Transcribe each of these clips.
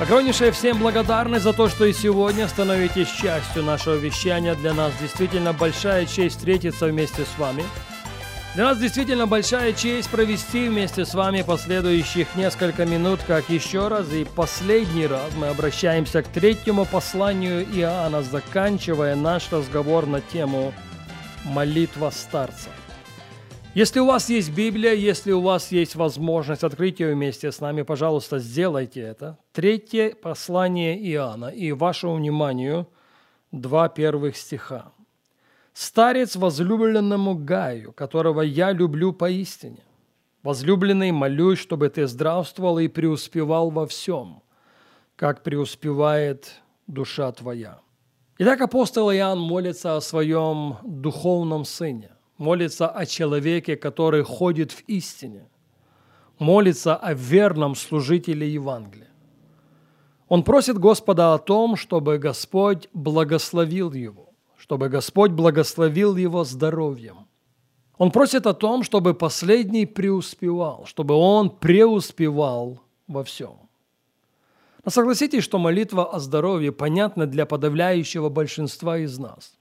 Огромнейшая всем благодарны за то, что и сегодня становитесь частью нашего вещания. Для нас действительно большая честь встретиться вместе с вами. Для нас действительно большая честь провести вместе с вами последующих несколько минут, как еще раз и последний раз мы обращаемся к третьему посланию Иоанна, заканчивая наш разговор на тему «Молитва старца». Если у вас есть Библия, если у вас есть возможность открыть ее вместе с нами, пожалуйста, сделайте это. Третье послание Иоанна и вашему вниманию два первых стиха. «Старец возлюбленному Гаю, которого я люблю поистине. Возлюбленный, молюсь, чтобы ты здравствовал и преуспевал во всем, как преуспевает душа твоя». Итак, апостол Иоанн молится о своем духовном сыне – молится о человеке, который ходит в истине, молится о верном служителе Евангелия. Он просит Господа о том, чтобы Господь благословил его, чтобы Господь благословил его здоровьем. Он просит о том, чтобы последний преуспевал, чтобы он преуспевал во всем. Но согласитесь, что молитва о здоровье понятна для подавляющего большинства из нас –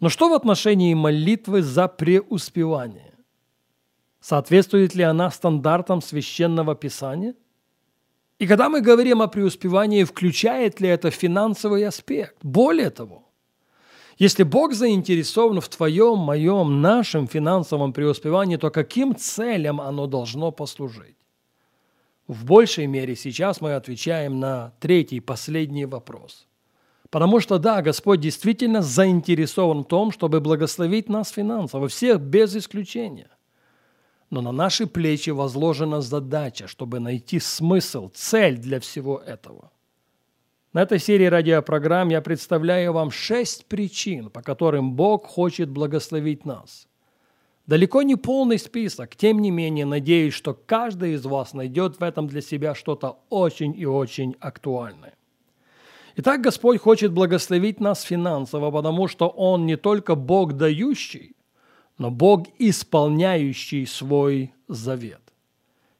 но что в отношении молитвы за преуспевание? Соответствует ли она стандартам священного писания? И когда мы говорим о преуспевании, включает ли это финансовый аспект? Более того, если Бог заинтересован в твоем, моем, нашем финансовом преуспевании, то каким целям оно должно послужить? В большей мере сейчас мы отвечаем на третий, последний вопрос – Потому что, да, Господь действительно заинтересован в том, чтобы благословить нас финансово, всех без исключения. Но на наши плечи возложена задача, чтобы найти смысл, цель для всего этого. На этой серии радиопрограмм я представляю вам шесть причин, по которым Бог хочет благословить нас. Далеко не полный список, тем не менее, надеюсь, что каждый из вас найдет в этом для себя что-то очень и очень актуальное. Итак, Господь хочет благословить нас финансово, потому что Он не только Бог дающий, но Бог исполняющий свой завет.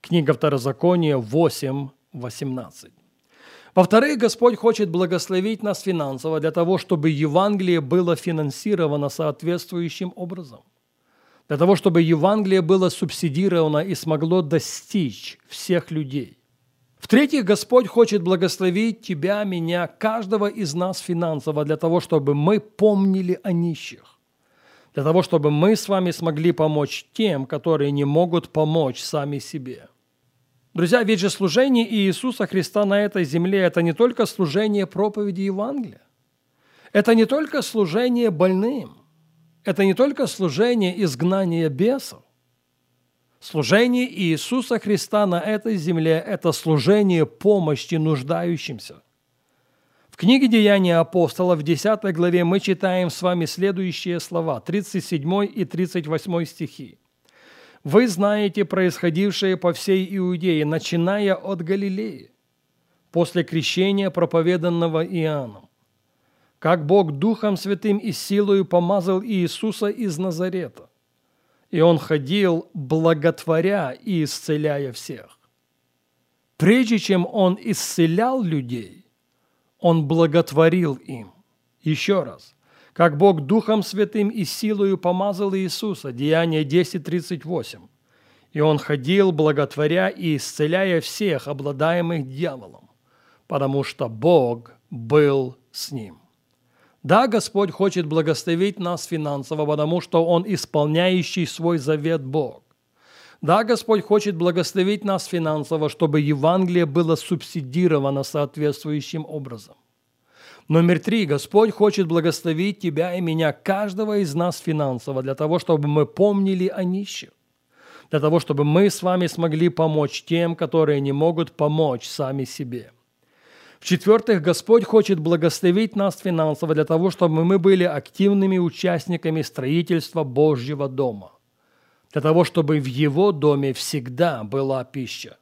Книга Второзакония 8, 18. Во-вторых, Господь хочет благословить нас финансово для того, чтобы Евангелие было финансировано соответствующим образом. Для того, чтобы Евангелие было субсидировано и смогло достичь всех людей. В-третьих, Господь хочет благословить тебя, меня, каждого из нас финансово для того, чтобы мы помнили о нищих, для того, чтобы мы с вами смогли помочь тем, которые не могут помочь сами себе. Друзья, ведь же служение Иисуса Христа на этой земле – это не только служение проповеди Евангелия, это не только служение больным, это не только служение изгнания бесов, Служение Иисуса Христа на этой земле – это служение помощи нуждающимся. В книге «Деяния апостола» в 10 главе мы читаем с вами следующие слова, 37 и 38 стихи. «Вы знаете происходившее по всей Иудее, начиная от Галилеи, после крещения, проповеданного Иоанном, как Бог Духом Святым и силою помазал Иисуса из Назарета, и он ходил, благотворя и исцеляя всех. Прежде чем он исцелял людей, он благотворил им. Еще раз. Как Бог Духом Святым и силою помазал Иисуса. Деяние 10.38. И он ходил, благотворя и исцеляя всех, обладаемых дьяволом, потому что Бог был с ним. Да, Господь хочет благословить нас финансово, потому что Он исполняющий свой завет Бог. Да, Господь хочет благословить нас финансово, чтобы Евангелие было субсидировано соответствующим образом. Номер три. Господь хочет благословить тебя и меня, каждого из нас финансово, для того, чтобы мы помнили о нищих, для того, чтобы мы с вами смогли помочь тем, которые не могут помочь сами себе – В-четвертых, Господь хочет благословить нас финансово для того, чтобы мы были активными участниками строительства Божьего дома. Для того, чтобы в Его доме всегда была пища.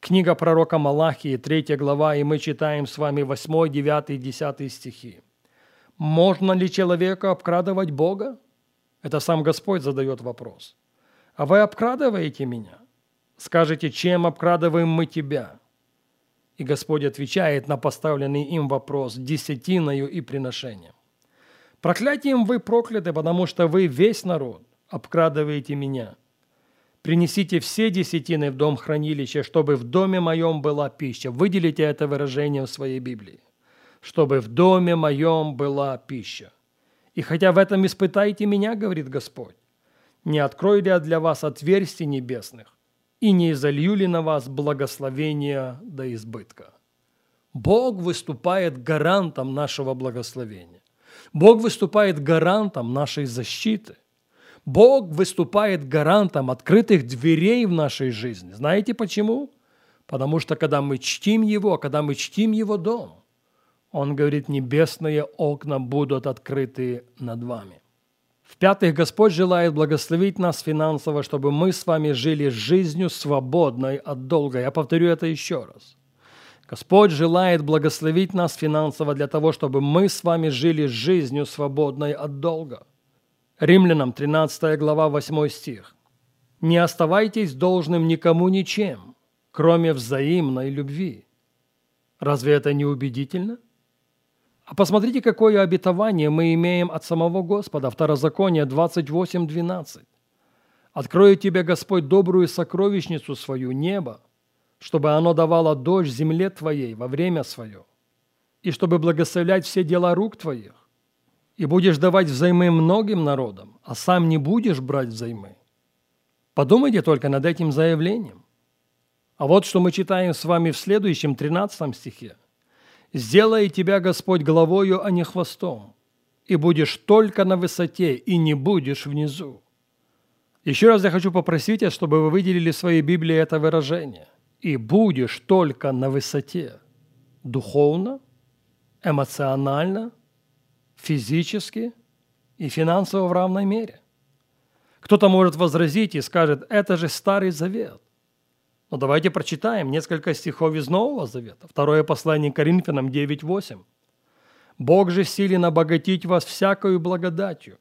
Книга пророка Малахии, 3 глава, и мы читаем с вами 8, 9 и 10 стихи. «Можно ли человеку обкрадывать Бога?» Это сам Господь задает вопрос. «А вы обкрадываете меня?» Скажете, чем обкрадываем мы тебя? И Господь отвечает на поставленный им вопрос десятиною и приношением. Проклятием вы прокляты, потому что вы весь народ обкрадываете меня. Принесите все десятины в дом хранилища, чтобы в доме моем была пища. Выделите это выражение в своей Библии. Чтобы в доме моем была пища. И хотя в этом испытайте меня, говорит Господь, не открою ли я для вас отверстий небесных, и не изолью ли на вас благословения до избытка. Бог выступает гарантом нашего благословения. Бог выступает гарантом нашей защиты. Бог выступает гарантом открытых дверей в нашей жизни. Знаете почему? Потому что когда мы чтим Его, когда мы чтим Его дом, Он говорит, небесные окна будут открыты над вами. В-пятых, Господь желает благословить нас финансово, чтобы мы с вами жили жизнью свободной от долга. Я повторю это еще раз. Господь желает благословить нас финансово для того, чтобы мы с вами жили жизнью свободной от долга. Римлянам 13 глава 8 стих. «Не оставайтесь должным никому ничем, кроме взаимной любви». Разве это не убедительно? А посмотрите, какое обетование мы имеем от самого Господа. Второзаконие 28.12. «Откроет тебе Господь добрую сокровищницу свою, небо, чтобы оно давало дождь земле твоей во время свое, и чтобы благословлять все дела рук твоих. И будешь давать взаймы многим народам, а сам не будешь брать взаймы». Подумайте только над этим заявлением. А вот что мы читаем с вами в следующем 13 стихе – Сделай тебя Господь головою, а не хвостом, и будешь только на высоте, и не будешь внизу. Еще раз я хочу попросить вас, чтобы вы выделили в своей Библии это выражение. И будешь только на высоте. Духовно, эмоционально, физически и финансово в равной мере. Кто-то может возразить и скажет, это же Старый Завет. Но давайте прочитаем несколько стихов из Нового Завета. Второе послание Коринфянам 9.8. «Бог же силен обогатить вас всякою благодатью,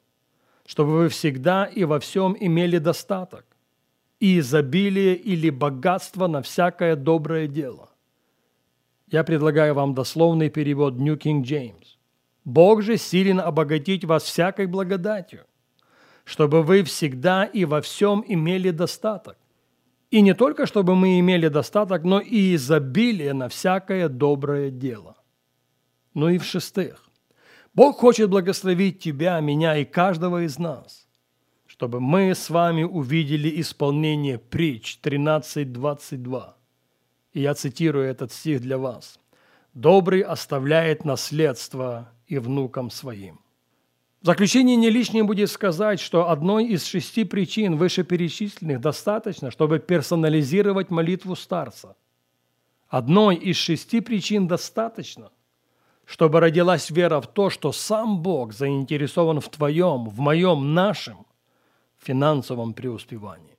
чтобы вы всегда и во всем имели достаток, и изобилие или богатство на всякое доброе дело». Я предлагаю вам дословный перевод New King James. «Бог же силен обогатить вас всякой благодатью, чтобы вы всегда и во всем имели достаток, и не только, чтобы мы имели достаток, но и изобилие на всякое доброе дело. Ну и в-шестых, Бог хочет благословить тебя, меня и каждого из нас, чтобы мы с вами увидели исполнение притч 13.22. И я цитирую этот стих для вас. «Добрый оставляет наследство и внукам своим». В заключение не лишним будет сказать, что одной из шести причин вышеперечисленных достаточно, чтобы персонализировать молитву старца. Одной из шести причин достаточно, чтобы родилась вера в то, что сам Бог заинтересован в твоем, в моем, нашем финансовом преуспевании.